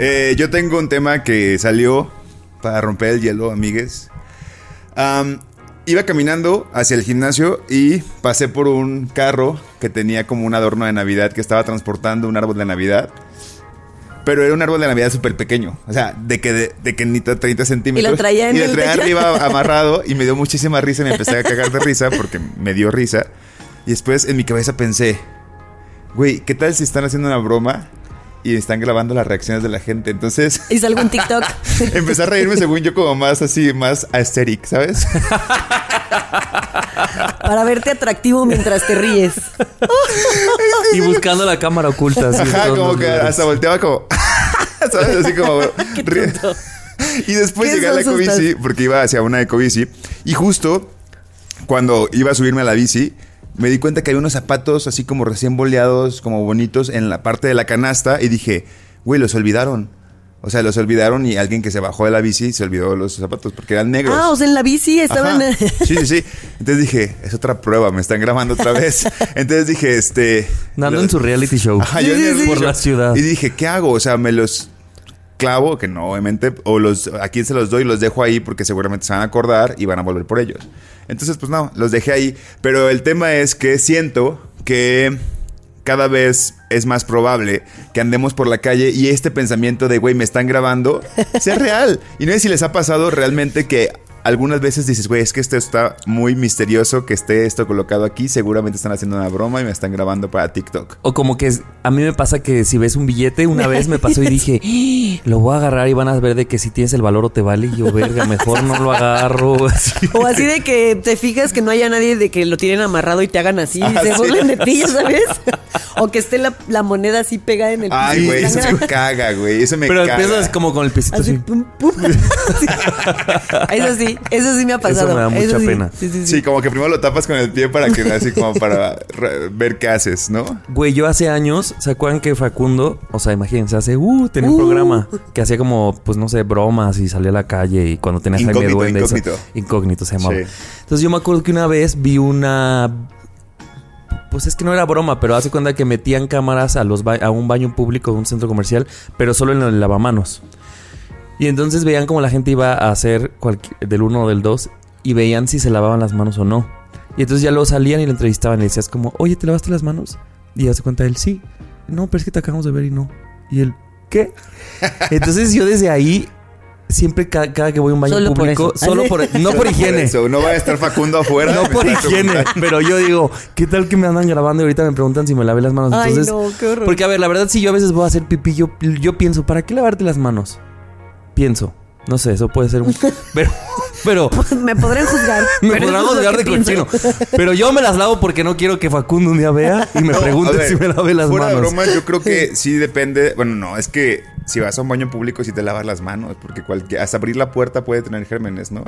Eh, yo tengo un tema que salió para romper el hielo, amigues. Am, iba caminando hacia el gimnasio y pasé por un carro que tenía como un adorno de Navidad que estaba transportando un árbol de Navidad. Pero era un árbol de Navidad súper pequeño. O sea, de que, de, de que ni 30 centímetros. Y lo traía en Y lo el traía arriba amarrado y me dio muchísima risa y me empecé a cagar de risa porque me dio risa. Y después en mi cabeza pensé, güey, ¿qué tal si están haciendo una broma y están grabando las reacciones de la gente? Entonces Y salgo en TikTok. empecé a reírme según yo como más así, más aesthetic, ¿sabes? para verte atractivo mientras te ríes. Y buscando la cámara oculta. así, Ajá, como que lugares. hasta volteaba como, ¿sabes? Así como... Qué. Y después ¿Qué llegué a la ecobici, porque iba hacia una ecobici. Y justo cuando iba a subirme a la bici, me di cuenta que había unos zapatos así como recién boleados, como bonitos, en la parte de la canasta. Y dije, güey, los olvidaron. O sea, los olvidaron y alguien que se bajó de la bici se olvidó los zapatos porque eran negros. Ah, o sea, en la bici estaban. Ajá. Sí, sí, sí. Entonces dije, es otra prueba, me están grabando otra vez. Entonces dije, este. Dando lo- en su reality show. Ajá, yo Sí, en el sí, sí. Por la ciudad. Y dije, ¿qué hago? O sea, me los clavo, que no, obviamente, o los, a quién se los doy, los dejo ahí porque seguramente se van a acordar y van a volver por ellos. Entonces, pues no, los dejé ahí. Pero el tema es que siento que cada vez es más probable que andemos por la calle y este pensamiento de, güey, me están grabando, sea real. Y no sé si les ha pasado realmente que algunas veces dices, güey, es que esto está muy misterioso que esté esto colocado aquí. Seguramente están haciendo una broma y me están grabando para TikTok. O como que es- a mí me pasa que si ves un billete, una vez me pasó y dije, "Ah, lo voy a agarrar y van a ver de que si tienes el valor o te vale. Y yo, verga, mejor no lo agarro. Así. O así de que te fijas que no haya nadie de que lo tienen amarrado y te hagan así, Ah, se sí. burlen de ti, ya sabes. O que esté la, la moneda así pegada en el piso. Ay, güey, eso me caga, güey. Eso me Pero caga. empiezas como con el pisito Así, así. pum, pum. Sí. Eso sí, eso sí me ha pasado. me da mucha sí. pena. Sí, sí, sí. Sí, como que primero lo tapas con el pie para que así como para ver qué haces, ¿no? Güey, yo hace años, ¿se acuerdan que Facundo, o sea, imagínense, hace, uh, tenía un Uh. programa que hacía como, pues no sé, bromas y salía a la calle y cuando tenía Jaime Incógnito, Duende. eso- incógnito. incógnito se llamaba. Sí. Entonces yo me acuerdo que una vez vi una. Pues es que no era broma, pero hace cuenta que metían cámaras a, los ba- a un baño público de un centro comercial, pero solo en el lavamanos. Y entonces veían como la gente iba a hacer del uno o del dos y veían si se lavaban las manos o no. Y entonces ya luego salían y lo entrevistaban y le decías como, oye, ¿te lavaste las manos? Y hace cuenta él, sí. No, pero es que te acabamos de ver y no. Y él, ¿qué? Entonces yo desde ahí, siempre ca- cada, que voy a un baño Solo por público, eso. solo por, no por higiene. Eso, no va a estar Facundo afuera. No por higiene, preguntando. pero yo digo, ¿qué tal que me andan grabando y ahorita me preguntan si me lavé las manos? Ay, Entonces, no, qué horror. porque a ver, la verdad si yo a veces voy a hacer pipí, yo, yo pienso, ¿para qué lavarte las manos? Pienso. No sé, eso puede ser un... Pero, pero me podrán juzgar. me pero podrán juzgar de pienso. cochino. Pero yo me las lavo porque no quiero que Facundo un día vea y me No, pregunte ver, si me lavé las fuera manos. de broma, yo creo que sí depende. Bueno, no, es que si vas a un baño público, sí te lavas las manos. Porque cualquier, hasta abrir la puerta puede tener gérmenes, ¿no?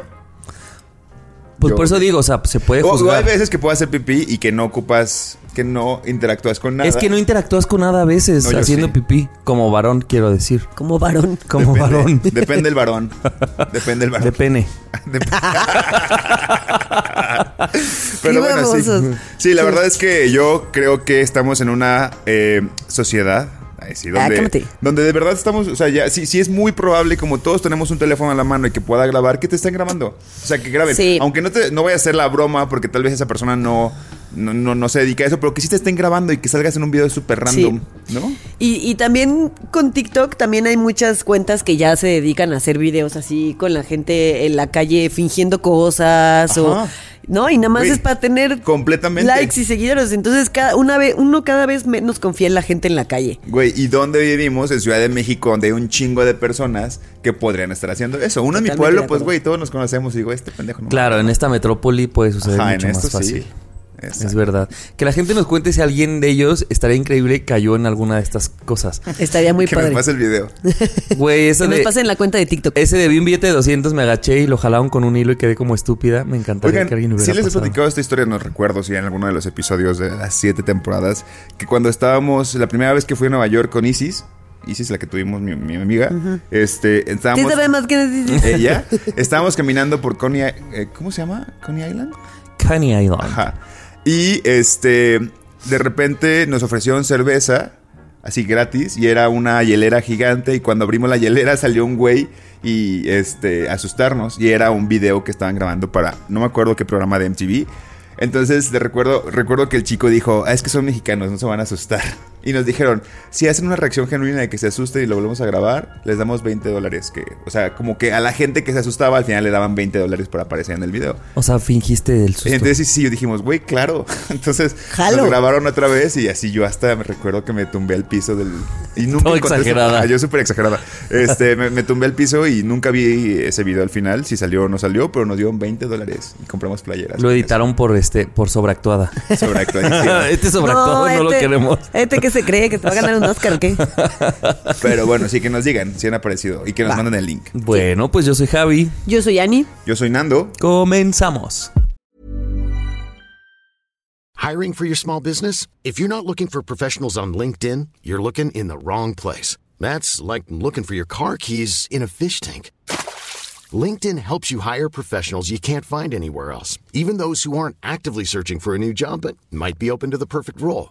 Pues Yo- por eso digo, o sea, se puede O, o hay juzgar. veces que puedes hacer pipí y que no ocupas, que no interactúas con nada. Es que no interactúas con nada a veces No, haciendo sí. pipí. Como varón, quiero decir. Como varón. Como Depende- varón. Depende del varón. Depende del varón. De pene. Pero Qué bueno, sí. Sí, la verdad es que yo creo que estamos en una eh, sociedad. Sí, Ah, donde, donde de verdad estamos, o sea, ya sí, sí es muy probable, como todos tenemos un teléfono a la mano y que pueda grabar, que te estén grabando. O sea, que graben. Sí. Aunque no te no vaya a hacer la broma, porque tal vez esa persona no, no, no, no se dedica a eso, pero que sí te estén grabando y que salgas en un video súper random, ¿no? Y, y también con TikTok también hay muchas cuentas que ya se dedican a hacer videos así con la gente en la calle fingiendo cosas o. no y nada más es para tener completamente. likes y seguidores. Entonces cada una vez uno cada vez menos confía en la gente en la calle. Güey, ¿y dónde vivimos? En Ciudad de México, donde hay un chingo de personas que podrían estar haciendo eso. Uno en mi Totalmente pueblo, pues, güey, todos nos conocemos y digo, este pendejo no. Claro, en esta metrópoli puede suceder Ajá, mucho en más esto fácil. sí. Es verdad. Que la gente nos cuente si alguien de ellos estaría increíble cayó en alguna de estas cosas. Estaría muy que padre. me pase el video. Güey, eso Que nos de, pasen la cuenta de TikTok. ese de vi un billete de 200, me agaché y lo jalaron con un hilo y quedé como estúpida. Me encantaría Oigan, que alguien hubiera sí les he platicado esta historia, no recuerdo si en alguno de los episodios de las siete temporadas, que cuando estábamos, la primera vez que fui a Nueva York con Isis, Isis, la que tuvimos mi, mi amiga, este, Sí estábamos... sabe más que ella, estábamos caminando por Coney, eh, ¿cómo se llama? Coney Island. Coney Island. Ajá. Y este, de repente nos ofrecieron cerveza, así gratis, y era una hielera gigante. Y cuando abrimos la hielera salió un güey y este, asustarnos. Y era un video que estaban grabando para, no me acuerdo qué programa de MTV. Entonces, de recuerdo, recuerdo que el chico dijo, ah, es que son mexicanos, no se van a asustar. Y nos dijeron, si hacen una reacción genuina de que se asusten y lo volvemos a grabar, les damos 20 dólares. Que, o sea, como que a la gente que se asustaba, al final le daban 20 dólares por aparecer en el video. O sea, fingiste el susto. Entonces sí, sí, dijimos, güey, claro. Entonces Jalo. nos grabaron otra vez y así yo hasta me recuerdo que me tumbé al piso del... Y nunca Todo exagerada. Ah, yo súper exagerada. Este, me, me tumbé al piso y nunca vi ese video al final, si salió o no salió, pero nos dieron 20 dólares y compramos playeras. Lo editaron por este, por sobreactuada. Sobreactuadísimo. este sobreactuado no, lo este- queremos. Este que se cree que te va a ganar un Oscar, ¿o ¿qué? Pero bueno, sí que nos digan si han aparecido y que nos Va. manden el link. Bueno, pues yo soy Javi. Yo soy Ani. Yo soy Nando. Comenzamos. Hiring for your small business? If you're not looking for professionals on LinkedIn, you're looking in the wrong place. That's like looking for your car keys in a fish tank. LinkedIn helps you hire professionals you can't find anywhere else, even those who aren't actively searching for a new job but might be open to the perfect role.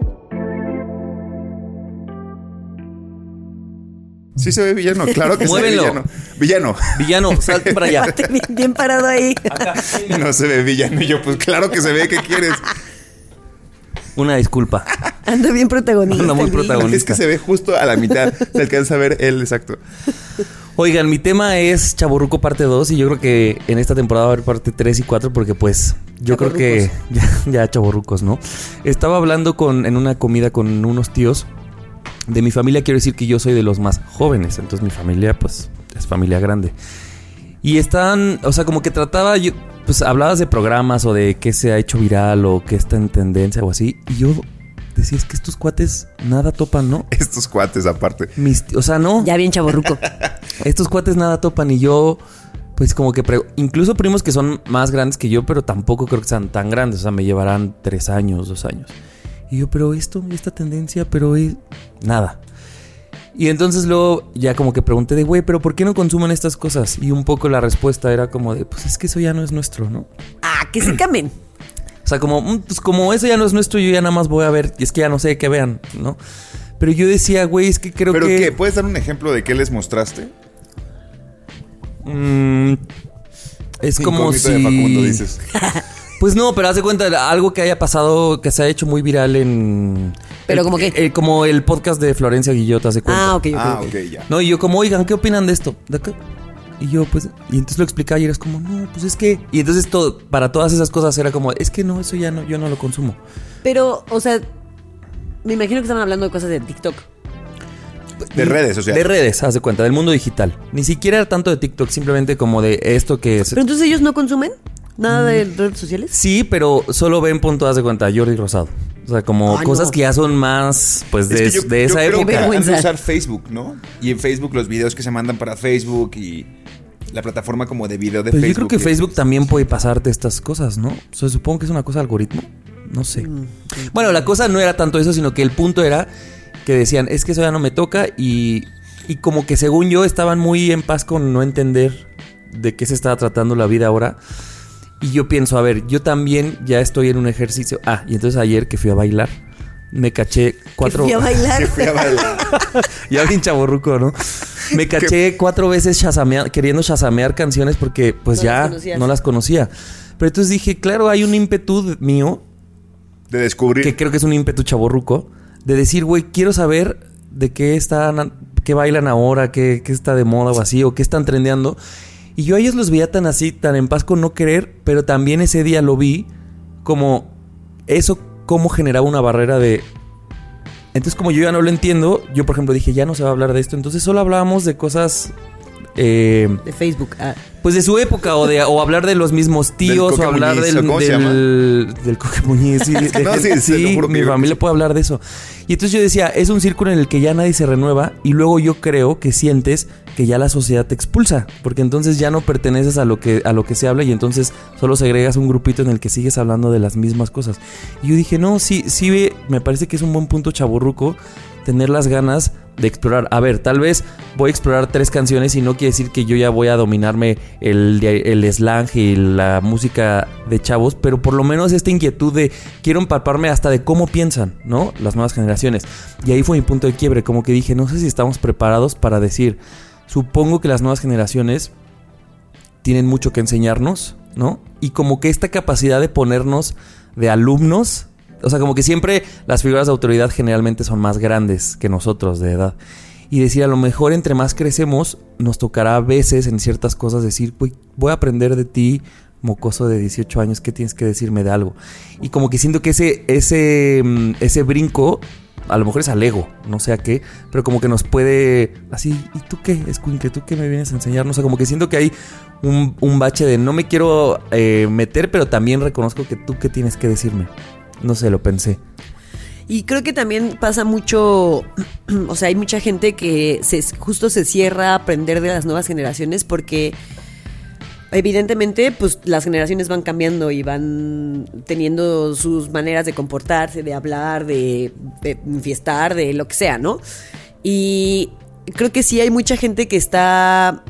Sí se ve villano, claro que Muévelo. se ve villano. Villano. Villano, salte para allá. Bien, bien parado ahí. No se ve villano. Y yo, pues claro que se ve, ¿qué quieres? Una disculpa. Anda bien protagonista. Anda muy protagonista. Es que se ve justo a la mitad. Se alcanza a ver él, exacto. Oigan, mi tema es Chaborruco parte 2 y yo creo que en esta temporada va a haber parte 3 y 4 porque pues yo creo que ya, ya chaborrucos, ¿no? Estaba hablando con, en una comida con unos tíos de mi familia, quiero decir que yo soy de los más jóvenes, entonces mi familia pues es familia grande. Y están, o sea, como que trataba, yo, pues hablabas de programas o de qué se ha hecho viral o qué está en tendencia o así. Y yo decía, es que estos cuates nada topan, ¿no? Estos cuates aparte. Mis, o sea, no. Ya bien chaborruco. Estos cuates nada topan y yo, pues como que, incluso primos que son más grandes que yo, pero tampoco creo que sean tan grandes, o sea, me llevarán tres años, dos años. Y yo, pero esto, esta tendencia, pero es nada. Y entonces luego ya como que pregunté de, güey, pero ¿por qué no consumen estas cosas? Y un poco la respuesta era como de, pues es que eso ya no es nuestro, ¿no? Ah, que se camen. O sea, como, mm, pues como eso ya no es nuestro, yo ya nada más voy a ver, y es que ya no sé qué vean, ¿no? Pero yo decía, güey, es que creo ¿Pero que... qué? ¿Puedes dar un ejemplo de qué les mostraste? Mm, es como si... de Facundo, dices. Pues no, pero haz de cuenta algo que haya pasado, que se ha hecho muy viral en... ¿Pero el- como qué? el- como el podcast de Florencia Guillot, haz de cuenta. Ah, ok, ok. Ah, ok. ok, ya. No, y yo como, oigan, ¿qué opinan de esto? ¿De acá? Y yo, pues, y entonces lo explicaba y eras como, no, pues es que... Y entonces todo, para todas esas cosas era como, es que no, eso ya no, yo no lo consumo. Pero, o sea, me imagino que estaban hablando de cosas de TikTok. De redes, o sea. De redes, haz de cuenta, del mundo digital. Ni siquiera era tanto de TikTok, simplemente como de esto que... se- Pero entonces ellos no consumen nada de redes sociales. Sí, pero solo ven punto haz de cuenta Jordi Rosado. O sea, como Ay, cosas no. que ya son más, pues, Es de, que yo- de yo esa creo que época. han de Vergüenza. usar Facebook, ¿no? Y en Facebook los videos que se mandan para Facebook y la plataforma como de video de Facebook. yo creo que es- Facebook también puede pasarte estas cosas, ¿no? O sea, supongo que es una cosa de algoritmo. No sé. Bueno, la cosa no era tanto eso, sino que el punto era que que decían, es que eso ya no me toca y, y como que según yo estaban muy en paz con no entender de qué se estaba tratando la vida ahora. Y yo pienso, a ver, yo también ya estoy en un ejercicio. Ah, y entonces ayer que fui a bailar, me caché cuatro... Fui a bailar. Que fui a bailar. ya bien chaborruco, ¿no? Me caché cuatro veces shazamea- queriendo shazamear canciones porque pues No ya las no las conocía. Pero entonces dije, claro, hay un ímpetu mío, De descubrir. que creo que es un ímpetu chaborruco, de decir, güey, quiero saber de qué están, qué bailan ahora, qué, qué está de moda o así, o qué están trendeando. Y yo a ellos los veía tan así, tan en paz con no querer, pero también ese día lo vi como eso, cómo generaba una barrera de... Entonces como yo ya no lo entiendo, yo por ejemplo dije, ya no se va a hablar de esto, entonces solo hablábamos de cosas... eh, De Facebook. ah. pues de su época o de o hablar de los mismos tíos o hablar del ¿o cómo se del, del Coque Muñiz sí, de- No, sí, sí, que mi familia puede hablar de eso y entonces yo decía es un círculo en el que ya nadie se renueva y luego yo creo que sientes que ya la sociedad te expulsa porque entonces ya no perteneces a lo que a lo que se habla y entonces solo segregas un grupito en el que sigues hablando de las mismas cosas y yo dije no sí sí me parece que es un buen punto chaburruco tener las ganas de explorar. A ver, tal vez voy a explorar tres canciones y no quiere decir que yo ya voy a dominarme el, el slang y la música de chavos, pero por lo menos esta inquietud de quiero empaparme hasta de cómo piensan, ¿no? Las nuevas generaciones. Y ahí fue mi punto de quiebre, como que dije, no sé si estamos preparados para decir, supongo que las nuevas generaciones tienen mucho que enseñarnos, ¿no? Y como que esta capacidad de ponernos de alumnos, o sea, como que siempre las figuras de autoridad generalmente son más grandes que nosotros de edad. Y decir, a lo mejor entre más crecemos, nos tocará a veces en ciertas cosas decir, "Güey, voy a aprender de ti, mocoso de 18 años, ¿qué tienes que decirme de algo? Y como que siento que ese, ese, mm, ese brinco, a lo mejor es al ego, no sé a qué, pero como que nos puede así, ¿y tú qué, Escuincle? ¿Tú qué me vienes a enseñar? No sé, como que siento que hay un, un bache de no me quiero eh, meter, pero también reconozco que tú qué tienes que decirme. No sé, lo pensé. Y creo que también pasa mucho, o sea, hay mucha gente que justo se cierra a aprender de las nuevas generaciones porque evidentemente pues las generaciones van cambiando y van teniendo sus maneras de comportarse, de hablar, de, de fiestar, de lo que sea, ¿no? Y creo que sí hay mucha gente que está...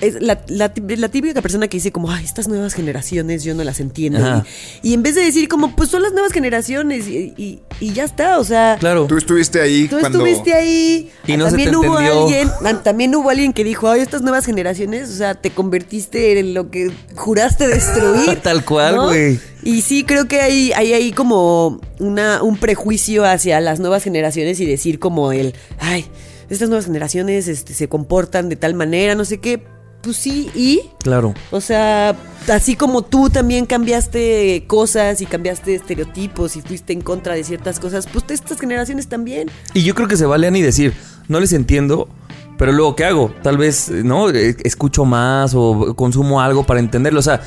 Es la, la, tí- la típica persona que dice como, ay, estas nuevas generaciones yo no las entiendo. Y, y en vez de decir como, pues son las nuevas generaciones y, y- y ya está, o sea... Claro. Tú estuviste ahí Tú cuando. estuviste ahí. Y no se también te hubo entendió. alguien, ah, también hubo alguien que dijo, ay, estas nuevas generaciones, o sea, te convertiste en lo que juraste destruir. Tal cual, ¿no? güey. Y sí, creo que hay, hay ahí como una, un prejuicio hacia las nuevas generaciones y decir como el, ay, estas nuevas generaciones este, se comportan de tal manera, no sé qué. Pues sí, y Claro. o sea, así como tú también cambiaste cosas y cambiaste estereotipos y fuiste en contra de ciertas cosas, pues estas generaciones también. Y yo creo que se vale ni decir, no les entiendo, pero luego, ¿qué hago? Tal vez, ¿no? Eh, Escucho más o consumo algo para entenderlo. O sea,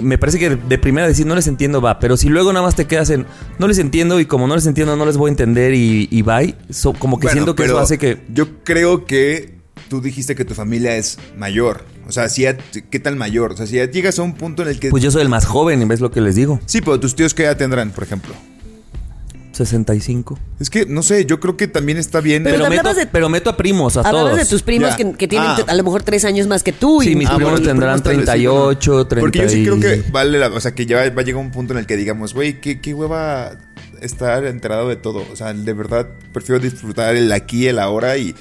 me parece que de primera decir, no les entiendo, va. Pero si luego nada más te quedas en, no les entiendo y como no les entiendo, no les voy a entender y, y bye. So- como que Bueno, siento que eso hace que... Yo creo que tú dijiste que tu familia es mayor. O sea, si ya- ¿qué tal mayor? O sea, si ya llegas a un punto en el que. Pues yo soy el más joven, ¿ves lo que les digo? Sí, pero tus tíos, ¿qué edad tendrán, por ejemplo? 65. Es que, no sé, yo creo que también está bien. Pero Pero, te meto, de- pero meto a primos, a Hablabas todos. de tus primos que, que tienen Ah. a lo mejor tres años más que tú. Sí, mis Ah, primos bueno, tendrán primos tal vez sí, 38, pero no. 30 Porque yo sí y- creo que vale la... O sea, que ya va a llegar un punto en el que digamos, güey, ¿qué, qué hueva estar enterado de todo. O sea, de verdad prefiero disfrutar el aquí, el ahora y...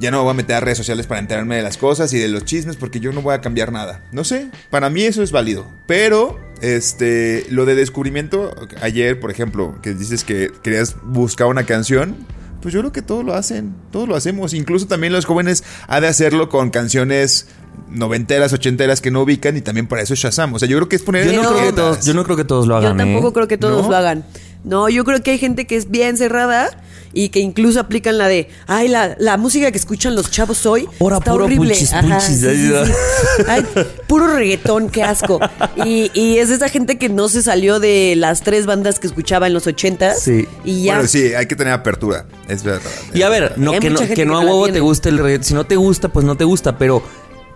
Ya no me voy a meter a redes sociales para enterarme de las cosas y de los chismes porque yo no voy a cambiar nada. No sé, para mí eso es válido. Pero, este, lo de descubrimiento, ayer, por ejemplo, que dices que querías buscar una canción, pues yo creo que todos lo hacen, todos lo hacemos. Incluso también los jóvenes ha de hacerlo con canciones noventeras, ochenteras que no ubican y también para eso es Shazam. O sea, yo creo que es poner... Yo no, creo que todos, yo no creo que todos lo Yo hagan. tampoco ¿eh? creo que todos ¿No? lo hagan. No, yo creo que hay gente que es bien cerrada y que incluso aplican la de, ay, la, la música que escuchan los chavos hoy Ahora está puro horrible. punchis, Ajá, punchis, sí, sí, ahí sí. Ay, puro reggaetón, qué asco. Y, y es esa gente que no se salió de las tres bandas que escuchaba en los ochentas. Sí. Y ya. Bueno, sí, hay que tener apertura. Es verdad. Y a ver, no, que, no, que no a huevo te gusta el reggaetón. Si no te gusta, pues no te gusta. Pero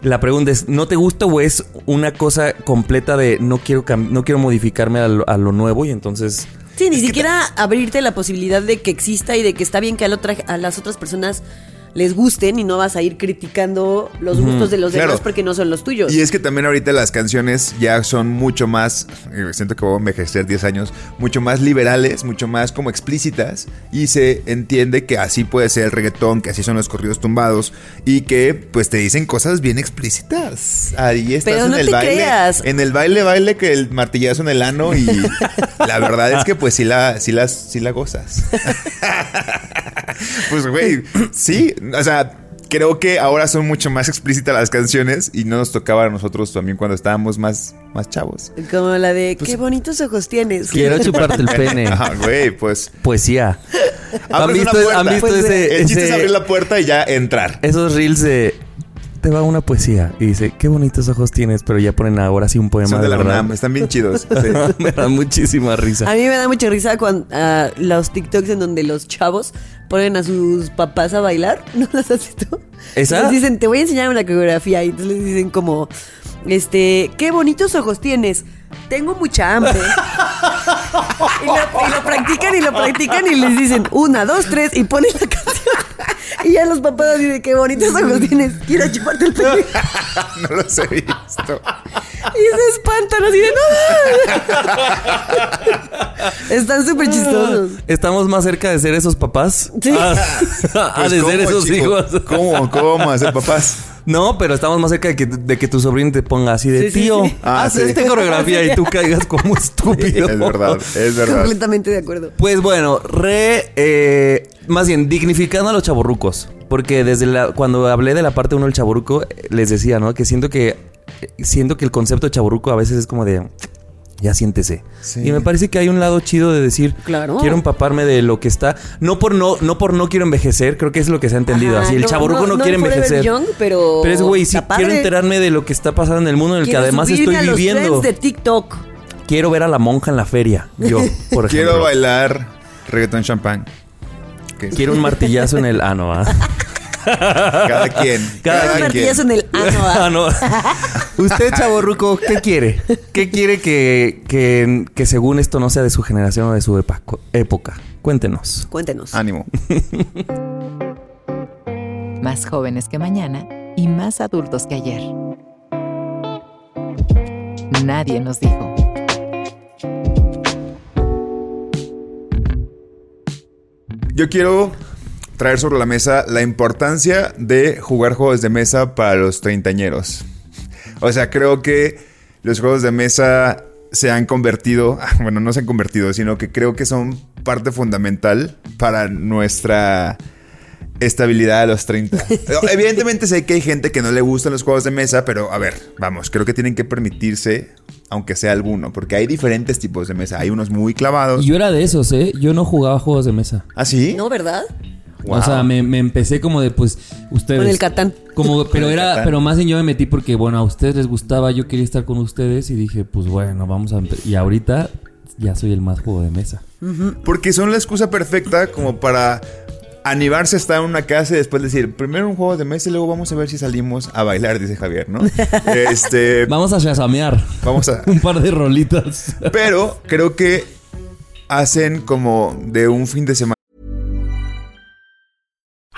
la pregunta es, ¿no te gusta o es una cosa completa de no quiero, no quiero modificarme a lo, a lo nuevo y entonces... Sí, ni siquiera abrirte la posibilidad de que exista y de que está bien que a, la otra- a las otras personas les gusten y no vas a ir criticando los gustos de los Claro. demás porque no son los tuyos. Y es que también ahorita las canciones ya son mucho más, eh, siento que voy a envejecer 10 años, mucho más liberales, mucho más como explícitas y se entiende que así puede ser el reggaetón, que así son los corridos tumbados y que pues te dicen cosas bien explícitas. Ahí estás Pero en no el te baile, creas. en el baile baile que el martillazo en el ano y la verdad es que pues sí la sí las sí la gozas. pues güey, sí, o sea, creo que ahora son mucho más explícitas las canciones y no nos tocaba a nosotros también cuando estábamos más, más chavos. Como la de qué bonitos ojos tienes. Quiero chuparte el pene. Ah, güey, pues. Poesía. ¿Han visto, puerta. han visto Pues, ese, El chiste es ese- abrir la puerta y ya entrar. esos reels de... Te va una poesía y dice, qué bonitos ojos tienes, pero ya ponen ahora sí un poema Son de la verdad. UNAM, están bien chidos. Sí. Me da muchísima risa. A mí me da mucha risa cuando ah, los TikToks en donde los chavos ponen a sus papás a bailar. ¿No las has visto? ¿Esa? Les dicen, te voy a enseñar una coreografía. Y entonces les dicen como, este, qué bonitos ojos tienes. Tengo mucha hambre. y, lo, y lo practican y lo practican y les dicen, una, dos, tres, y ponen la canción. y ya los papás así de qué bonitos ojos tienes. Quiero chuparte el pene. no los he visto. Y se espantan así de no. Están súper chistosos. ¿Estamos más cerca de ser esos papás? Sí. Ah, a Pues, de ser ¿cómo, esos chico? hijos. ¿Cómo? ¿Cómo hacer papás? No, pero estamos más cerca de que, de que tu sobrino te ponga así de Sí, tío. sí. Ah, haz sí. esta coreografía y tú caigas como estúpido. Es verdad, es verdad. Completamente de acuerdo. Pues bueno, re. eh, más bien, dignificando a los chaborrucos. Porque desde la. Cuando hablé de la parte 1 del chaborruco, eh, les decía, ¿no? Que siento que. eh, Siento que el concepto de chaborruco a veces es como de. Ya siéntese. Sí. Y me parece que hay un lado chido de decir, Claro. quiero empaparme de lo que está. No por no, no por no quiero envejecer, creo que es lo que se ha entendido. Ajá, Así, el no, chaborruco no, no- quiere no envejecer. young, pero Pero es güey, sí quiero enterarme de lo que está pasando en el mundo en el que además estoy a los viviendo. de TikTok. Quiero ver a la monja en la feria. Yo, por ejemplo. Quiero bailar reggaetón champán. Quiero un martillazo en el ano, ¿ah? Cada quien. Cada Cada quien. en el ano. ¿ah? Ah. Usted, chaborruco, ¿qué quiere? ¿Qué quiere que, que, que según esto no sea de su generación o de su epa- época? Cuéntenos. Cuéntenos. Ánimo. Más jóvenes que mañana y más adultos que ayer. Nadie nos dijo. Yo quiero traer sobre la mesa la importancia de jugar juegos de mesa para los treintañeros. O sea, creo que los juegos de mesa se han convertido, bueno, no se han convertido, sino que creo que son parte fundamental para nuestra estabilidad a los 30. Evidentemente sé que hay gente que no le gustan los juegos de mesa, pero a ver, vamos, creo que tienen que permitirse, aunque sea alguno, porque hay diferentes tipos de mesa. Hay unos muy clavados. Yo era de esos, ¿eh? Yo no jugaba juegos de mesa. ¿Ah, sí? ¿No, verdad? Wow. O sea, me, me empecé como de, pues, ustedes. Con el Catán. Como, pero era, Catán. pero más bien yo me metí porque, bueno, a ustedes les gustaba, yo quería estar con ustedes y dije, pues bueno, vamos a... Y ahorita ya soy el más juego de mesa. Porque son la excusa perfecta como para animarse a estar en una casa y después decir, primero un juego de mesa y luego vamos a ver si salimos a bailar, dice Javier, ¿no? este, Vamos a shazamear. vamos a... Un par de rolitas. Pero creo que hacen como de un fin de semana.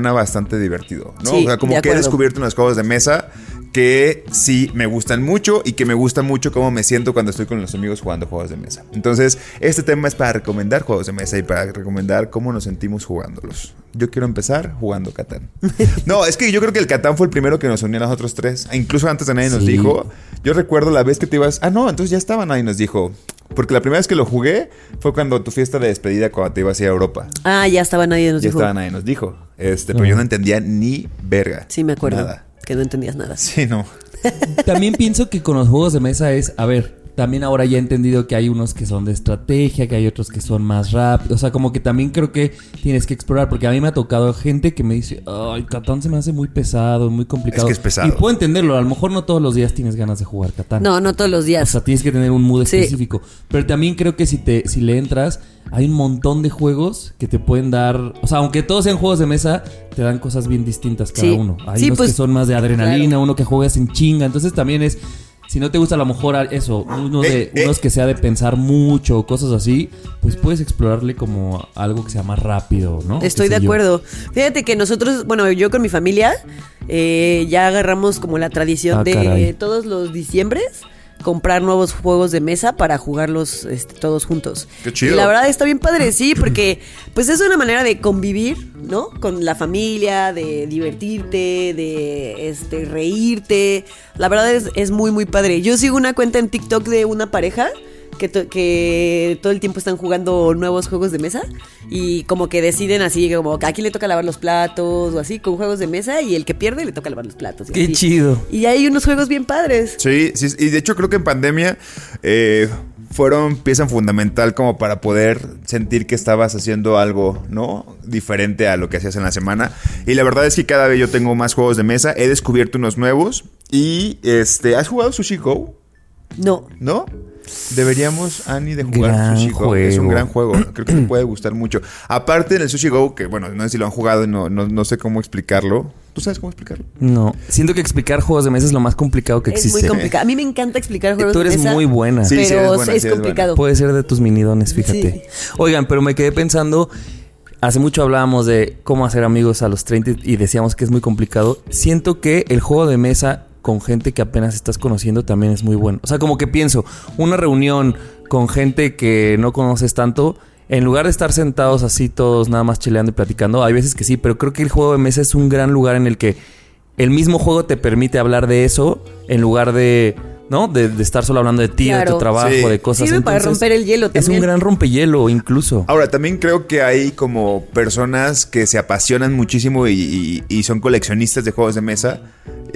Bastante divertido, ¿no? Sí, o sea, como que he descubierto unos juegos de mesa que sí me gustan mucho y que me gusta mucho cómo me siento cuando estoy con los amigos jugando juegos de mesa. Entonces, este tema es para recomendar juegos de mesa y para recomendar cómo nos sentimos jugándolos. Yo quiero empezar jugando Catán. No, es que yo creo que el Catán fue el primero que nos unió a nosotros tres. E Incluso antes de nadie nos Sí. dijo. Yo recuerdo la vez que te ibas. Ah, no, entonces ya estaba, nadie nos dijo. Porque la primera vez que lo jugué fue cuando tu fiesta de despedida, cuando te ibas a ir a Europa. Ah, ya estaba nadie nos Ya dijo. estaba, nadie nos dijo. Este, pero yo no entendía ni verga. Sí, me acuerdo. Nada. Que no entendías nada. Sí, no. También pienso que con los juegos de mesa es, a ver, también ahora ya he entendido que hay unos que son de estrategia, que hay otros que son más rápidos. O sea, como que también creo que tienes que explorar. Porque a mí me ha tocado gente que me dice, ay, Catán se me hace muy pesado, muy complicado. Es que es pesado. Y puedo entenderlo. A lo mejor no todos los días tienes ganas de jugar Catán. No, no todos los O días. sea, tienes que tener un mood Sí. específico. Pero también creo que si te, si le entras, hay un montón de juegos que te pueden dar. O sea, aunque todos sean juegos de mesa, te dan cosas bien distintas cada Sí. uno. Hay Sí, unos pues, que son más de adrenalina, claro. uno que juegas en chinga. Entonces también es. Si no te gusta a lo mejor eso, uno de, Eh, eh. unos que sea de pensar mucho o cosas así, pues puedes explorarle como algo que sea más rápido, ¿no? Estoy de yo. acuerdo. Fíjate que nosotros, bueno, yo con mi familia, eh, ya agarramos como la tradición Ah, de caray. todos los diciembres comprar nuevos juegos de mesa para jugarlos este, todos juntos. Qué chido. Y la verdad está bien padre, sí, porque pues es una manera de convivir, ¿no? Con la familia, de divertirte, de este reírte. La verdad es, es muy, muy padre. Yo sigo una cuenta en TikTok de una pareja que, to- que todo el tiempo están jugando nuevos juegos de mesa y como que deciden así, como que a quién le toca lavar los platos o así, con juegos de mesa y el que pierde le toca lavar los platos. Qué así. chido. Y hay unos juegos bien padres. Sí, sí, y de hecho creo que en pandemia eh, fueron pieza fundamental como para poder sentir que estabas haciendo algo, ¿no? Diferente a lo que hacías en la semana. Y la verdad es que cada vez yo tengo más juegos de mesa, he descubierto unos nuevos y este, ¿has jugado Sushi Go? No. ¿No? Deberíamos, Ani, de jugar Gran Sushi Go. Es un juego. gran juego. Creo que te puede gustar mucho. Aparte del Sushi Go, que bueno, no sé si lo han jugado y no, no, no sé cómo explicarlo. ¿Tú sabes cómo explicarlo? No. Siento que explicar juegos de mesa es lo más complicado que Es existe. muy complicado. A mí me encanta explicar juegos Tú de eres mesa. muy buena. Sí, sí, pero eres buena, es sí, eres complicado. Puede ser de tus minidones, fíjate. Oigan, pero me quedé pensando. Hace mucho hablábamos de cómo hacer amigos a los 30 y decíamos que es muy complicado. Siento que el juego de mesa con gente que apenas estás conociendo también es muy bueno. O sea, como que pienso, una reunión con gente que no conoces tanto, en lugar de estar sentados así todos nada más chileando y platicando, hay veces que sí, pero creo que el juego de mesa es un gran lugar en el que el mismo juego te permite hablar de eso en lugar de, ¿no? De, de estar solo hablando de ti, de tu trabajo, Sí. de cosas. Sirve para Entonces, romper el hielo Es un también. gran rompehielo incluso. Ahora, también creo que hay como personas que se apasionan muchísimo y, y- y son coleccionistas de juegos de mesa.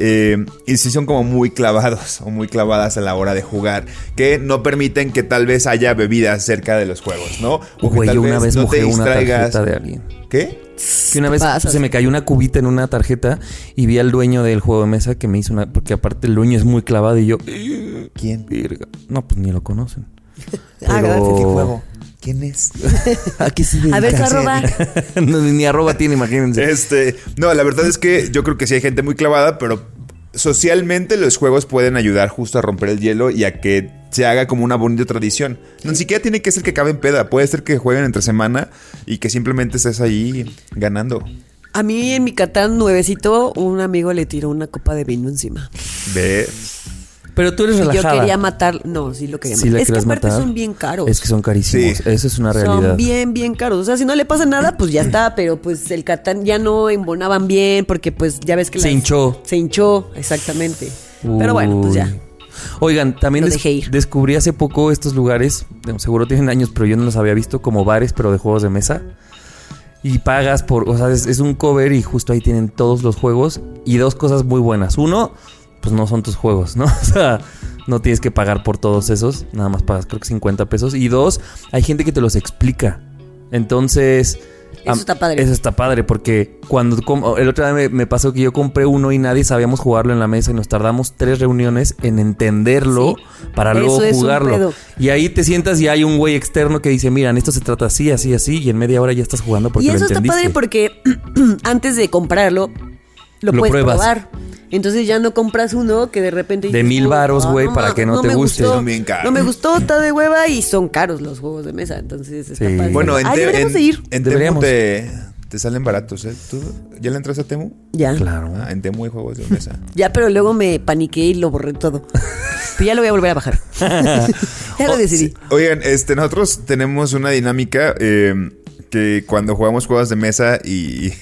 eh, y sí son como muy clavados o muy clavadas a la hora de jugar. Que no permiten que tal vez haya bebidas cerca de los juegos, ¿no? O que tal yo una vez no te mojé una distraigas. tarjeta de alguien. ¿Qué? Que una vez pasas. se me cayó una cubita en una tarjeta y vi al dueño del juego de mesa que me hizo una. Porque aparte el dueño es muy clavado y yo. ¿Quién? Virga. No, pues ni lo conocen. Ah, gracias. ¿Qué Pero- juego? ¿Quién es? ¿A qué se A ver, su dedica? arroba. No, ni arroba tiene, imagínense. Este, no, la verdad es que yo creo que sí hay gente muy clavada, pero socialmente los juegos pueden ayudar justo a romper el hielo y a que se haga como una bonita tradición. No, ni siquiera tiene que ser que acaben peda, puede ser que jueguen entre semana y que simplemente estés ahí ganando. A mí en mi Catán nuevecito, un amigo le tiró una copa de vino encima. Ve. Pero tú eres Y yo quería matar. No, sí lo quería Sí, matar. es que aparte matar. son bien caros. Es que son carísimos. Sí. Eso es una realidad. Son bien, bien caros. O sea, si no le pasa nada, pues ya está. Pero pues el Catán ya no embonaban bien porque pues ya ves que Se las- hinchó. Se hinchó, exactamente. Pero bueno, pues ya. Oigan, también des- ir. descubrí hace poco estos lugares, seguro tienen años, pero yo no los había visto como bares, pero de juegos de mesa. Y pagas por, o sea, es, es un cover y justo ahí tienen todos los juegos y dos cosas muy buenas. Uno, pues no son tus juegos, ¿no? O sea, no tienes que pagar por todos esos, nada más pagas creo que 50 pesos. Y dos, hay gente que te los explica. Entonces... Eso está padre. Eso está padre porque cuando el otro día me, me pasó que yo compré uno y nadie sabíamos jugarlo en la mesa y nos tardamos tres reuniones en entenderlo para luego jugarlo. Y ahí te sientas y hay un güey externo que dice, miran, esto se trata así, así, así, y en media hora ya estás jugando porque Y eso lo está padre porque antes de comprarlo, lo, Lo puedes pruebas. probar. Entonces ya no compras uno que de repente... De mil "Oh, varos, güey, para que no te guste". gustó, Son bien caros. No me gustó, está de hueva y son caros los juegos de mesa. Entonces está Sí. padre. Bueno, en, Ah, Te- deberíamos en- de ir. en Temu te, te salen baratos, ¿eh? ¿Tú ya le entras a Temu? Ya. Claro. Ah, en Temu hay juegos de mesa. Ya, pero luego me paniqué y lo borré todo. Pero ya lo voy a volver a bajar. ya lo decidí. Oigan, este, nosotros tenemos una dinámica eh, que cuando jugamos juegos de mesa y,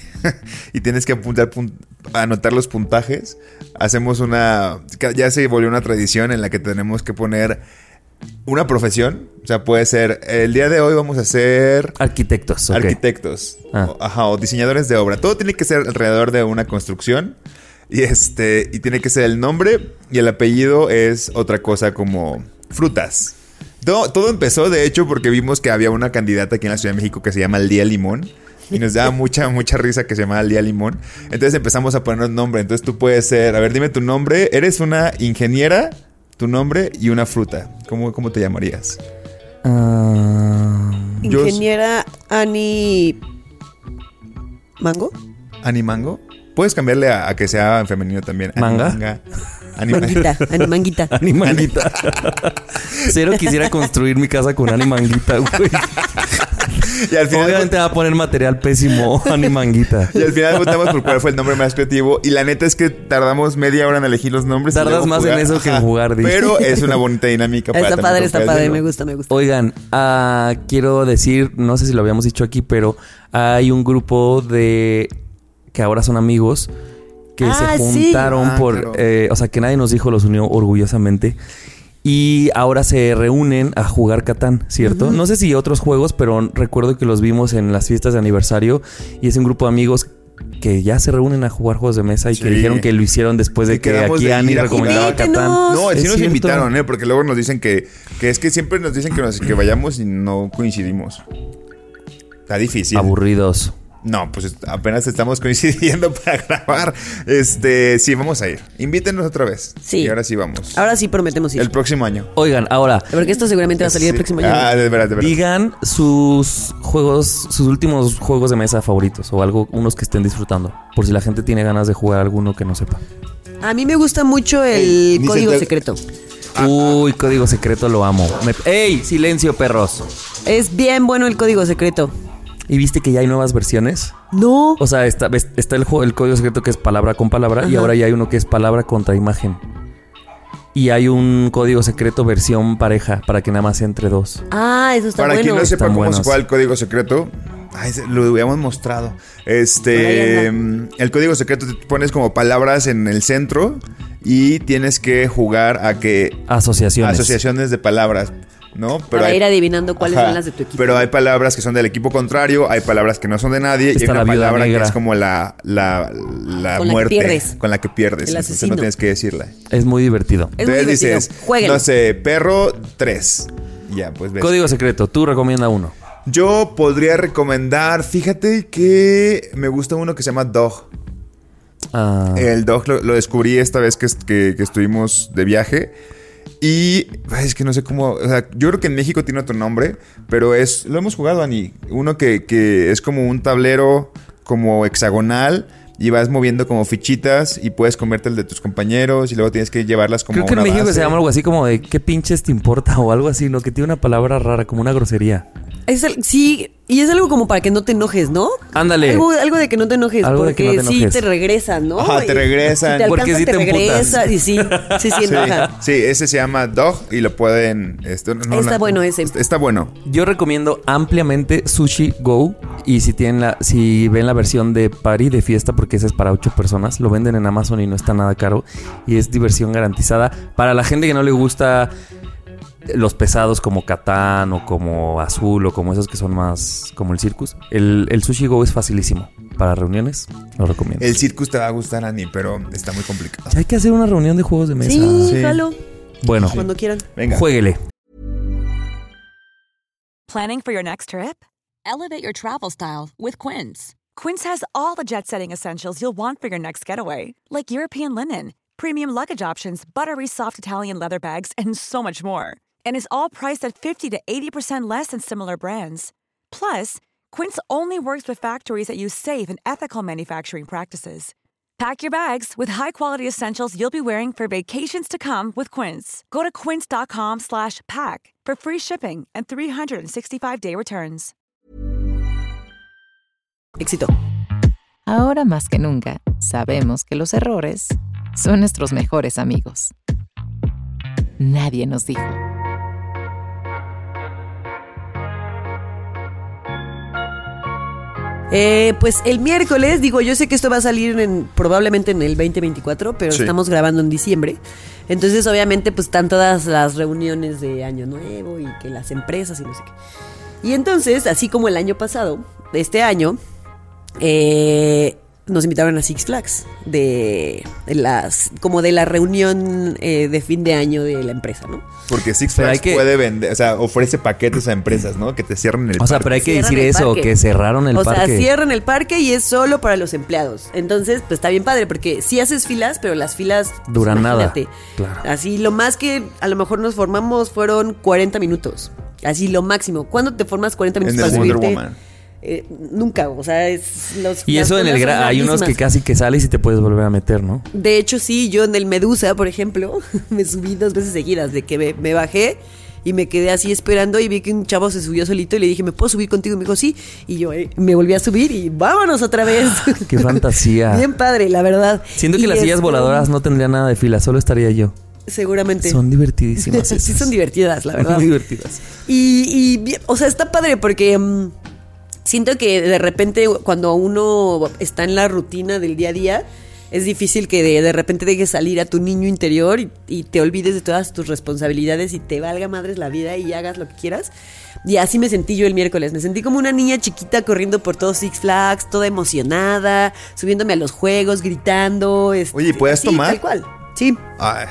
y tienes que apuntar pun- anotar los puntajes, hacemos una. Ya se volvió una tradición en la que tenemos que poner una profesión. O sea, puede ser. El día de hoy vamos a ser. Arquitectos, ok. Arquitectos. Ah. O, ajá, o diseñadores de obra. Todo tiene que ser alrededor de una construcción. Y este. Y tiene que ser el nombre. Y el apellido es otra cosa como. frutas. Todo, todo empezó, de hecho, porque vimos que había una candidata aquí en la Ciudad de México que se llama El Día Limón. Y nos daba mucha, mucha risa que se llamaba El Día Limón. Entonces empezamos a ponernos nombre. Entonces tú puedes ser, a ver, dime tu nombre. Eres una ingeniera, tu nombre y una fruta. ¿Cómo, cómo te llamarías? Ah, Yo- Ingeniera Ani Mango. ¿Animango? Puedes cambiarle a, a que sea en femenino también. ¿Manga? Animanga. Anima- Manguita, Animanguita. Animanguita. Cero quisiera construir mi casa con animanguita, güey. y al final Obviamente va a poner material pésimo, animanguita. Y al final votamos por cuál fue el nombre más creativo. Y la neta es que tardamos media hora en elegir los nombres. Tardas más en eso que en jugar, dice. Pero es una bonita dinámica para Está padre, está padre, me gusta, me gusta. Oigan, ah, quiero decir, no sé si lo habíamos dicho aquí, pero hay un grupo de que ahora son amigos que Ah, se sí. juntaron Ah, por, claro. eh, o sea, que nadie nos dijo, los unió orgullosamente. Y ahora se reúnen a jugar Catán, ¿cierto? No sé si otros juegos, pero recuerdo que los vimos en las fiestas de aniversario y es un grupo de amigos que ya se reúnen a jugar juegos de mesa y Sí. que dijeron que lo hicieron después de Y que aquí de Ani recomendaba jugar. Catán. No, Es sí nos cierto. invitaron, ¿eh? Porque luego nos dicen que, que es que siempre nos dicen que, nos- que vayamos y no coincidimos. Está difícil. Aburridos. No, pues apenas estamos coincidiendo para grabar. Este, sí, vamos a ir. Invítenos otra vez. Sí. Y ahora sí vamos. Ahora sí prometemos ir. El próximo año. Oigan, ahora, Porque esto seguramente va a salir el próximo año. Ah, de verdad, de verdad. Digan sus juegos, sus últimos juegos de mesa favoritos o algo, unos que estén disfrutando. Por si la gente tiene ganas de jugar alguno que no sepa. A mí me gusta mucho el Ey, código se te- secreto. Uy, código secreto lo amo. Me- ¡Ey! Silencio, perros. Es bien bueno el código secreto. ¿Y viste que ya hay nuevas versiones? No. O sea, está, el, juego- el código secreto que es palabra con palabra y ahora ya hay uno que es palabra contra imagen. Y hay un código secreto versión pareja para que nada más sea entre dos. Ah, eso está Para bueno. quien no sepa cómo se juega el código secreto, ay, lo habíamos mostrado. Este, mm, el código secreto te pones como palabras en el centro y tienes que jugar a que Asociaciones. asociaciones de palabras, ¿no? Para ir adivinando cuáles son las de tu equipo. Pero hay palabras que son del equipo contrario, hay palabras que no son de nadie y hay una la palabra negra. que es como la, la, la Con la que muerte pierdes. con la que pierdes. El Entonces asesino. no tienes que decirla. Es muy divertido. Es muy Entonces divertido. dices, Jueguenlo. no sé, perro 3. Ya, pues ves. Código secreto, tú recomienda uno. Yo podría recomendar, fíjate que me gusta uno que se llama Dog. Ah, El Dog lo, lo descubrí esta vez que- que estuvimos de viaje. Y es que no sé cómo. O sea, yo creo que en México tiene otro nombre, pero es. Lo hemos jugado, Ani. Uno que, que es como un tablero como hexagonal. Y vas moviendo como fichitas y puedes comerte el de tus compañeros y luego tienes que llevarlas como Creo que en México base. se llama algo así como de ¿qué pinches te importa? o algo así, ¿no? Que tiene una palabra rara, como una grosería. Es el- sí, y es algo como para que no te enojes, ¿no? Ándale. Algo, algo de que no te enojes, Algo de que porque no te sí te regresan, ¿no? Ajá, te Y- regresan. Si te Porque alcanza, sí te, te emputas. regresa. Y sí, sí, sí, Sí, enoja. sí, ese se llama Dog y lo pueden. esto- no, Está no, bueno ese. Está, está bueno. Yo recomiendo ampliamente Sushi Go. Y si tienen la, si ven la versión de party de fiesta, porque esa es para ocho personas, lo venden en Amazon y no está nada caro. Y es diversión garantizada. Para la gente que no le gusta los pesados como Catán o como Azul o como esos que son más como el Circus, el, el Sushi Go es facilísimo. Para reuniones, lo recomiendo. El Circus te va a gustar, Ani, pero está muy complicado. Hay que hacer una reunión de juegos de mesa. Sí, Sí. jalo, Bueno, cuando quieran. Venga. jueguele. Planning for your next trip? Elevate your travel style with Quince. Quince has all the jet setting essentials you'll want for your next getaway, like European linen, premium luggage options, buttery soft Italian leather bags, and so much more. And is all priced at 50 to 80% less than similar brands. Plus, Quince only works with factories that use safe and ethical manufacturing practices. Pack your bags with high-quality essentials you'll be wearing for vacations to come with Quince. Go to quince.com slash pack for free shipping and 365-day returns. Éxito. Ahora más que nunca, sabemos que los errores son nuestros mejores amigos. Nadie nos dijo. Eh, pues el miércoles, digo, yo sé que esto va a salir en, probablemente en el 2024, pero Sí. estamos grabando en diciembre. Entonces, obviamente, pues están todas las reuniones de Año Nuevo y que las empresas y no sé qué. Y entonces, así como el año pasado, este año, eh, nos invitaron a Six Flags de, las como de la reunión eh, de fin de año de la empresa, ¿no? Porque Six Flags que- puede vender, o sea, ofrece paquetes a empresas, ¿no? Que te cierren el O sea, parque. pero hay que Cierran decir eso, que cerraron el o parque. sea, cierran el parque y es solo para los empleados. Entonces, pues está bien padre porque sí haces filas, pero las filas pues, Duran nada. imagínate. Claro. Así lo más que a lo mejor nos formamos fueron 40 minutos. Así lo máximo. ¿Cuándo te formas 40 minutos En el para Wonder subirte? Woman. Eh, nunca, o sea, es los Y eso en el hay unos que casi que sales y te puedes volver a meter, ¿no? De hecho, sí, yo en el Medusa, por ejemplo, me subí dos veces seguidas, de que me, me bajé y me quedé así esperando y vi que un chavo se subió solito y le dije, ¿me puedo subir contigo? Y me dijo, sí. Y yo eh, me volví a subir y vámonos otra vez. Qué fantasía. Bien padre, la verdad. Siento que Y las sillas voladoras no tendrían nada de fila, solo estaría yo. Seguramente. Son divertidísimas. sí, son divertidas, la verdad. Muy divertidas. Y, o sea, está padre porque mm, siento que de repente cuando uno está en la rutina del día a día, es difícil que de, de repente dejes salir a tu niño interior y, y te olvides de todas tus responsabilidades y te valga madres la vida y hagas lo que quieras. Y así me sentí yo el miércoles. Me sentí como una niña chiquita corriendo por todos Six Flags, toda emocionada, subiéndome a los juegos, gritando. este, Oye, ¿y puedes así, tomar? Tal cual. Sí. Ay,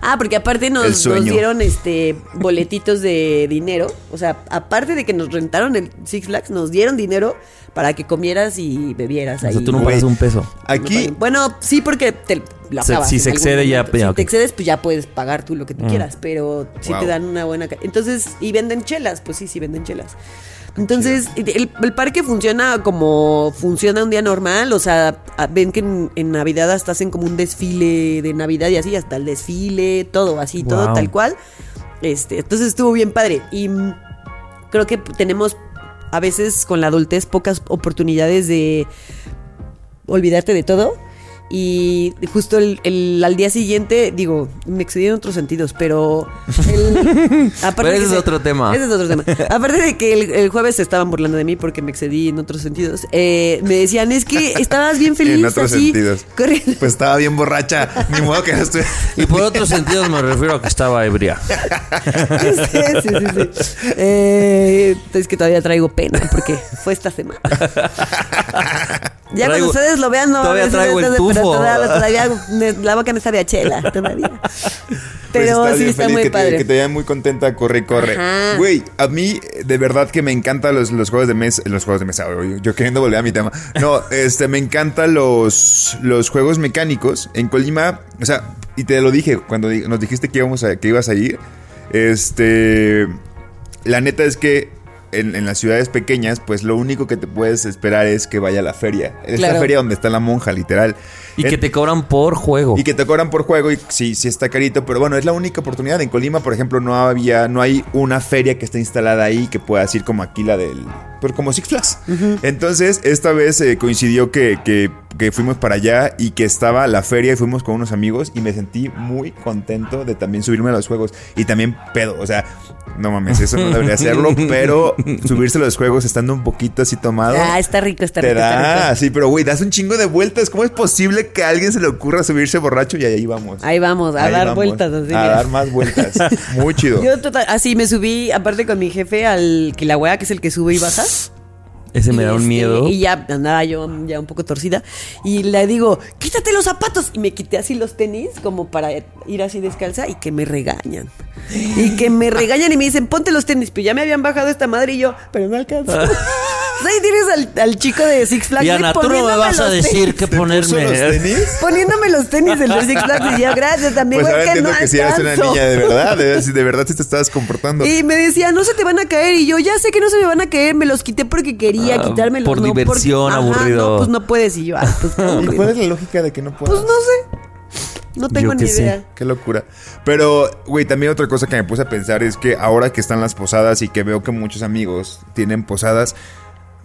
Ah, porque aparte nos, nos dieron este boletitos de dinero. O sea, aparte de que nos rentaron el Six Flags, nos dieron dinero para que comieras y bebieras ahí. O sea, tú no pagas un peso. aquí Bueno, sí, porque te lo Se- si se excede, ya- momento. ya, Si te excedes, pues ya puedes pagar tú lo que tú Mm. quieras. Pero sí Wow. te dan una buena. ca- Entonces, y venden chelas, pues sí, sí venden chelas. Entonces, el, el parque funciona como funciona un día normal. O sea, ven que en, en Navidad hasta hacen como un desfile de Navidad y así, hasta el desfile, todo así, todo tal cual. Este, entonces estuvo bien padre. Y creo que tenemos a veces con la adultez pocas oportunidades de olvidarte de todo. Y justo el, el- al día siguiente, digo, me excedí en otros sentidos, pero. el- aparte Pero ese es se- otro tema. Ese es otro tema. Aparte de que el, el jueves se estaban burlando de mí porque me excedí en otros sentidos, eh, me decían, es que estabas bien feliz. en otros así, sentidos. corriendo". Pues estaba bien borracha. Ni modo que no estoy. Y por otros sentidos me refiero a que estaba ebria. sí, sí, sí. sí. Eh, es que todavía traigo pena porque fue esta semana. Ya cuando ustedes lo vean, no todavía traigo el pero tufo. Todavía, todavía me- la boca me sabe a chela, todavía. Pues Pero estás sí bien está feliz, muy que padre. Te, que te vean muy contenta, corre, corre. Güey, a mí de verdad que me encantan los, los juegos de mesa. Los juegos de mesa, güey, yo queriendo volver a mi tema. No, este, me encantan los, los juegos mecánicos. En Colima, o sea, y te lo dije cuando nos dijiste que, íbamos a, que ibas a ir. Este, la neta es que en, en las ciudades pequeñas, pues lo único que te puedes esperar es que vaya a la feria. Es la feria donde está la monja, literal. Y En- que te cobran por juego. y que te cobran por juego y sí, sí está carito, pero bueno, es la única oportunidad. En Colima, por ejemplo, no había, no hay una feria que esté instalada ahí que puedas ir como aquí la del, pero como Six Flags. Entonces, esta vez eh, coincidió que, que- que fuimos para allá y que estaba la feria y fuimos con unos amigos y me sentí muy contento de también subirme a los juegos y también pedo, o sea, no mames, eso no debería hacerlo, pero subirse los juegos estando un poquito así tomado. Ah, está rico, está Te rico. está rico. sí, pero güey, das un chingo de vueltas. ¿Cómo es posible que a alguien se le ocurra subirse borracho y ahí vamos? Ahí vamos, a Ahí dar vamos, vueltas. Así, a dar más vueltas. Muy chido. Yo total, así me subí, aparte con mi jefe, al Kilauea, que es el que sube y baja. Ese me da un este, miedo. Y ya andaba yo ya un poco torcida. Y le digo, quítate los zapatos. Y me quité así los tenis como para ir así descalza y que me regañan. Y que me regañan y me dicen, ponte los tenis. Pero ya me habían bajado esta madre y yo, pero no alcanzo. Pues ahí tienes al, al chico de Six Flags. Y "Ay, Ana, tú no me vas a los decir tenis". qué ¿Te puso ponerme. los tenis? Poniéndome los tenis del de Six Flags. Y yo, gracias también. Pues ahora que entiendo no que si eres una alcanzo". niña de verdad, de, si de verdad sí te estabas comportando. Y me decía, no se te van a caer. Y yo, ya sé que no se me van a caer. Me los quité porque quería Ah, quitármelos. por no diversión, Ajá, aburrido. No, pues no puedes. Y yo, ay, pues ¿Y. ¿Cuál es la lógica de que no puedas? Pues no sé. No tengo Yo ni que sé. idea. Qué locura. Pero, güey, también otra cosa que me puse a pensar es que ahora que están las posadas y que veo que muchos amigos tienen posadas,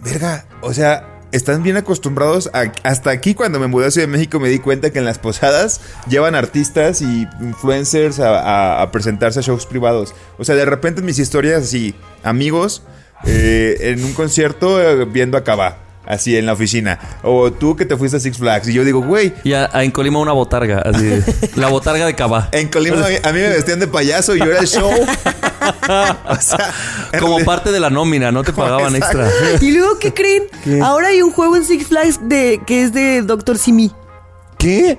verga, o sea, están bien acostumbrados a- hasta aquí cuando me mudé a Ciudad de México me di cuenta que en las posadas llevan artistas y influencers a, presentarse a shows privados. O sea, de repente en mis historias así, amigos eh, en un concierto eh, viendo a Cabá. Así en la oficina. O tú que te fuiste a Six Flags. Y yo digo, güey. Y a, a en Colima una botarga. Así, la botarga de Cabá. En Colima a mí me vestían de payaso y yo era el show. o sea, Como realidad- parte de la nómina, no te pagaban Exacto. extra. ¿Y luego qué creen? Ahora hay un juego en Six Flags de, que es de Doctor Simi. ¿Qué?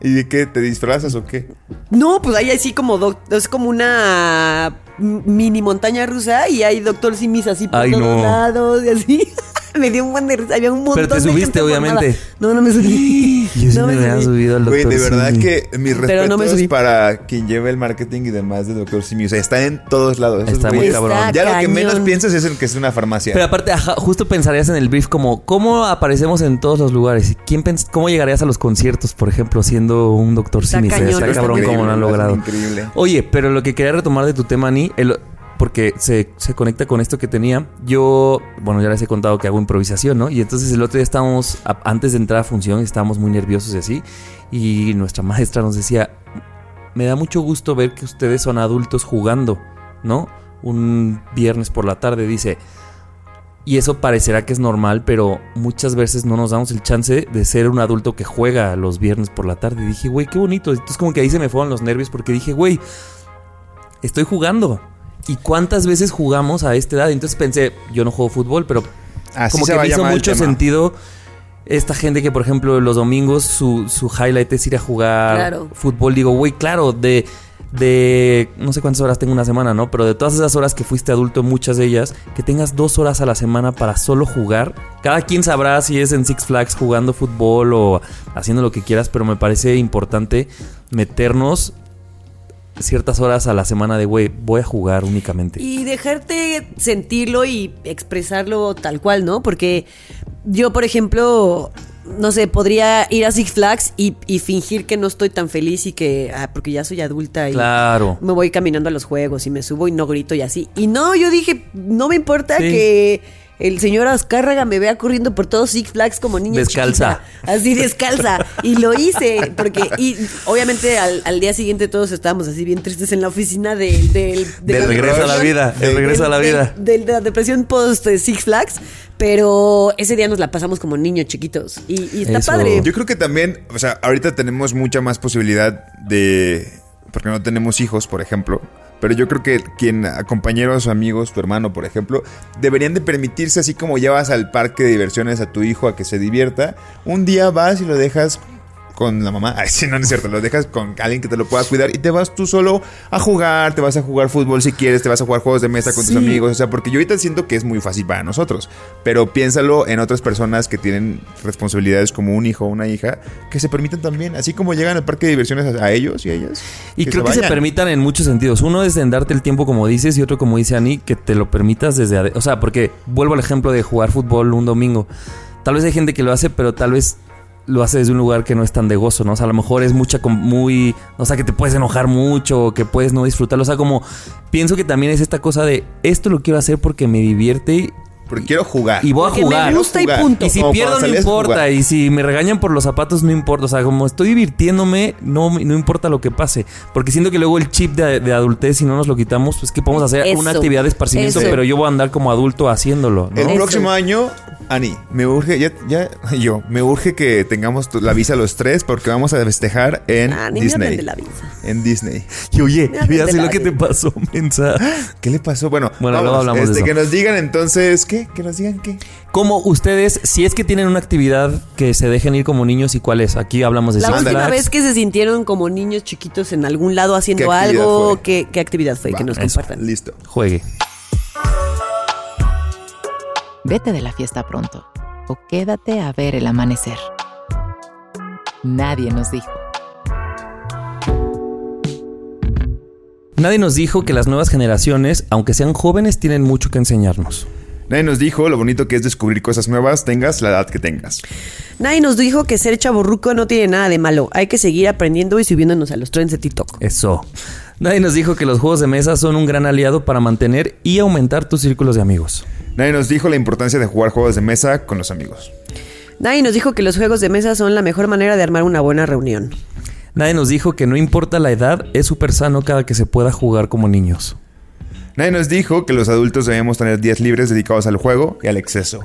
¿Y de qué? ¿Te disfrazas o qué? No, pues hay así como doc- es como una mini montaña rusa y hay Doctor Simis así por Ay, todos no. lados y así. me dio un buen de risa. Había un montón Pero te de subiste, formada. obviamente. No, no me subí. Yo sí No me, me subí. subido al Güey, doctor de verdad Simi. que mis respetos no me subí. para quien lleva el marketing y demás de Doctor Simi. O sea, está en todos lados. Está muy cabrón. Ya lo que menos piensas es en que es una farmacia. Pero aparte, ajá, justo pensarías en el brief como, ¿cómo aparecemos en todos los lugares? ¿Quién pens- ¿Cómo llegarías a los conciertos, por ejemplo, siendo un doctor Está Simi? cañón, Está está cabrón cómo lo han logrado. increíble. Oye, pero lo que quería retomar de tu tema, Ani, el- porque se, se conecta con esto que tenía. Yo, bueno, ya les he contado que hago improvisación, ¿no? Y entonces el otro día estábamos, antes de entrar a función, estábamos muy nerviosos y así. Y nuestra maestra nos decía, me da mucho gusto ver que ustedes son adultos jugando, ¿no? Un viernes por la tarde, dice. Y eso parecerá que es normal, pero muchas veces no nos damos el chance de ser un adulto que juega los viernes por la tarde. Y dije, güey, qué bonito. Entonces como que ahí se me fueron los nervios porque dije, güey, estoy jugando. ¿Y cuántas veces jugamos a esta edad? Entonces pensé, yo no juego fútbol, pero Así como se que me hizo mucho sentido esta gente que, por ejemplo, los domingos su, su highlight es ir a jugar Claro. fútbol. Digo, güey, claro, de, de no sé cuántas horas tengo una semana, ¿no? Pero de todas esas horas que fuiste adulto, muchas de ellas, que tengas dos horas a la semana para solo jugar. Cada quien sabrá si es en Six Flags jugando fútbol o haciendo lo que quieras, pero me parece importante meternos ciertas horas a la semana de, güey, voy a jugar únicamente. Y dejarte sentirlo y expresarlo tal cual, ¿no? Porque yo, por ejemplo, no sé, podría ir a Six Flags y, y fingir que no estoy tan feliz y que, ah, porque ya soy adulta y Claro. me voy caminando a los juegos y me subo y no grito y así. Y no, yo dije, no me importa Sí. que el señor Azcárraga me vea corriendo por todos Six Flags como niña Descalza. chiquita. Así descalza. Y lo hice, porque, y obviamente al, al día siguiente todos estábamos así bien tristes en la oficina del... del, de Del regreso a la vida, el regreso a la vida. De, la depresión post eh, Six Flags, pero ese día nos la pasamos como niños chiquitos. Y, y está Eso. padre. Yo creo que también, o sea, ahorita tenemos mucha más posibilidad de. Porque no tenemos hijos, por ejemplo. Pero yo creo que quien, a compañeros o amigos, tu hermano, por ejemplo, deberían de permitirse, así como llevas al parque de diversiones a tu hijo a que se divierta, un día vas y lo dejas con la mamá. Ay, sí, no, no es cierto. Lo dejas con alguien que te lo pueda cuidar y te vas tú solo a jugar. Te vas a jugar fútbol si quieres. Te vas a jugar juegos de mesa con tus amigos. O sea, porque yo ahorita siento que es muy fácil para nosotros. Pero piénsalo en otras personas que tienen responsabilidades como un hijo o una hija que se permiten también. Así como llegan al parque de diversiones a, a ellos y a ellas. Y creo que se permitan en muchos sentidos. Uno es en darte el tiempo, como dices, y otro, como dice Ani, que te lo permitas desde... O sea, porque vuelvo al ejemplo de jugar fútbol un domingo. Tal vez hay gente que lo hace, pero tal vez lo hace desde un lugar que no es tan de gozo, ¿no? O sea, a lo mejor es mucha, muy... O sea, que te puedes enojar mucho, que puedes no disfrutarlo. O sea, como... Pienso que también es esta cosa de... Esto lo quiero hacer porque me divierte Porque quiero jugar. y voy a Porque me jugar. gusta y Jugar. punto. Y si Como pierdo no a importa, jugar. y si me regañan por los zapatos no importa, o sea, como estoy divirtiéndome, no, no importa lo que pase, porque siento que luego el chip de, de adultez, si no nos lo quitamos, pues que podemos hacer Eso. una actividad de esparcimiento, Eso. pero yo voy a andar como adulto haciéndolo, ¿no? El Eso. próximo año, Ani, me urge, ya, ya, yo, me urge que tengamos la visa los tres porque vamos a festejar en Ah, Disney. de la visa. En Disney. Y oye, ya sé lo que te pasó, mensa. ¿Qué le pasó? Bueno, Bueno, luego hablamos de este, eso. Que nos digan entonces, ¿qué? Que nos digan qué. Como ustedes, si es que tienen una actividad que se dejen ir como niños y cuál es, aquí hablamos de La última Flags. vez que se sintieron como niños chiquitos en algún lado haciendo ¿Qué actividad algo, fue? ¿qué, qué actividad fue? Va, que nos eso. compartan. Listo. Juegue. Vete de la fiesta pronto o quédate a ver el amanecer. Nadie nos dijo. Nadie nos dijo que las nuevas generaciones, aunque sean jóvenes, tienen mucho que enseñarnos. Nadie nos dijo lo bonito que es descubrir cosas nuevas, tengas la edad que tengas. Nadie nos dijo que ser chaborruco no tiene nada de malo. Hay que seguir aprendiendo y subiéndonos a los trends de TikTok. Eso. Nadie nos dijo que los juegos de mesa son un gran aliado para mantener y aumentar tus círculos de amigos. Nadie nos dijo la importancia de jugar juegos de mesa con los amigos. Nadie nos dijo que los juegos de mesa son la mejor manera de armar una buena reunión. Nadie nos dijo que no importa la edad, es súper sano cada que se pueda jugar como niños. Nadie nos dijo que los adultos debemos tener días libres dedicados al juego y al exceso.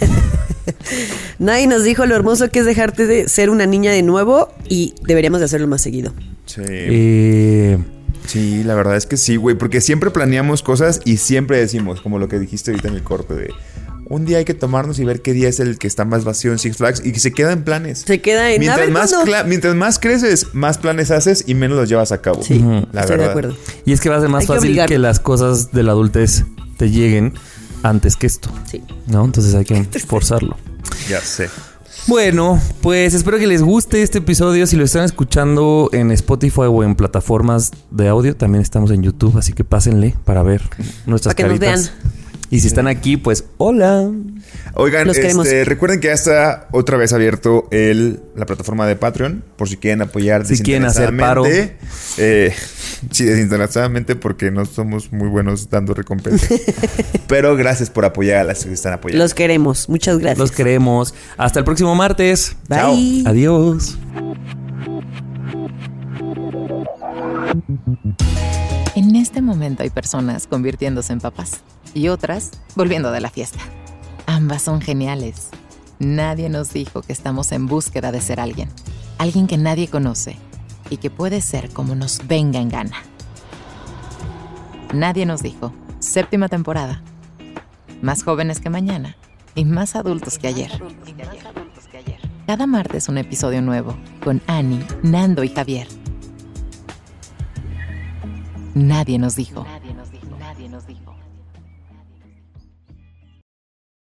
Nadie nos dijo lo hermoso que es dejarte de ser una niña de nuevo y deberíamos de hacerlo más seguido. Sí. Eh, Sí, la verdad es que sí, güey, porque siempre planeamos cosas y siempre decimos, como lo que dijiste ahorita en el corte, de un día hay que tomarnos y ver qué día es el que está más vacío en Six Flags y que se queda en planes. Se queda en- a mientras ver más, mientras más creces, más planes haces y menos los llevas a cabo. Sí, la estoy verdad. de acuerdo. y es que va a ser más Hay fácil que las cosas de la adultez te lleguen antes que esto. Sí. ¿No? Entonces hay que forzarlo. Ya sé. Bueno, pues espero que les guste este episodio. Si lo están escuchando en Spotify o en plataformas de audio, también estamos en YouTube, así que pásenle para ver nuestras Para que nos caritas. Y si están aquí, pues hola. Oigan, este, recuerden que ya está otra vez abierto el, la plataforma de Patreon, por si quieren apoyar Si quieren hacer paro. desinteresadamente. Eh, sí, desinteresadamente, porque no somos muy buenos dando recompensas. Pero gracias por apoyar a las que están apoyando. Los queremos. Muchas gracias. Los queremos. Hasta el próximo martes. Bye. Adiós. Este momento hay personas convirtiéndose en papás y otras volviendo de la fiesta. Ambas son geniales. Nadie nos dijo que estamos en búsqueda de ser alguien. Alguien que nadie conoce y que puede ser como nos venga en gana. Nadie nos dijo. Séptima temporada. Más jóvenes que mañana y más adultos que ayer. Cada martes un episodio nuevo con Annie, Nando y Javier. Nadie nos dijo.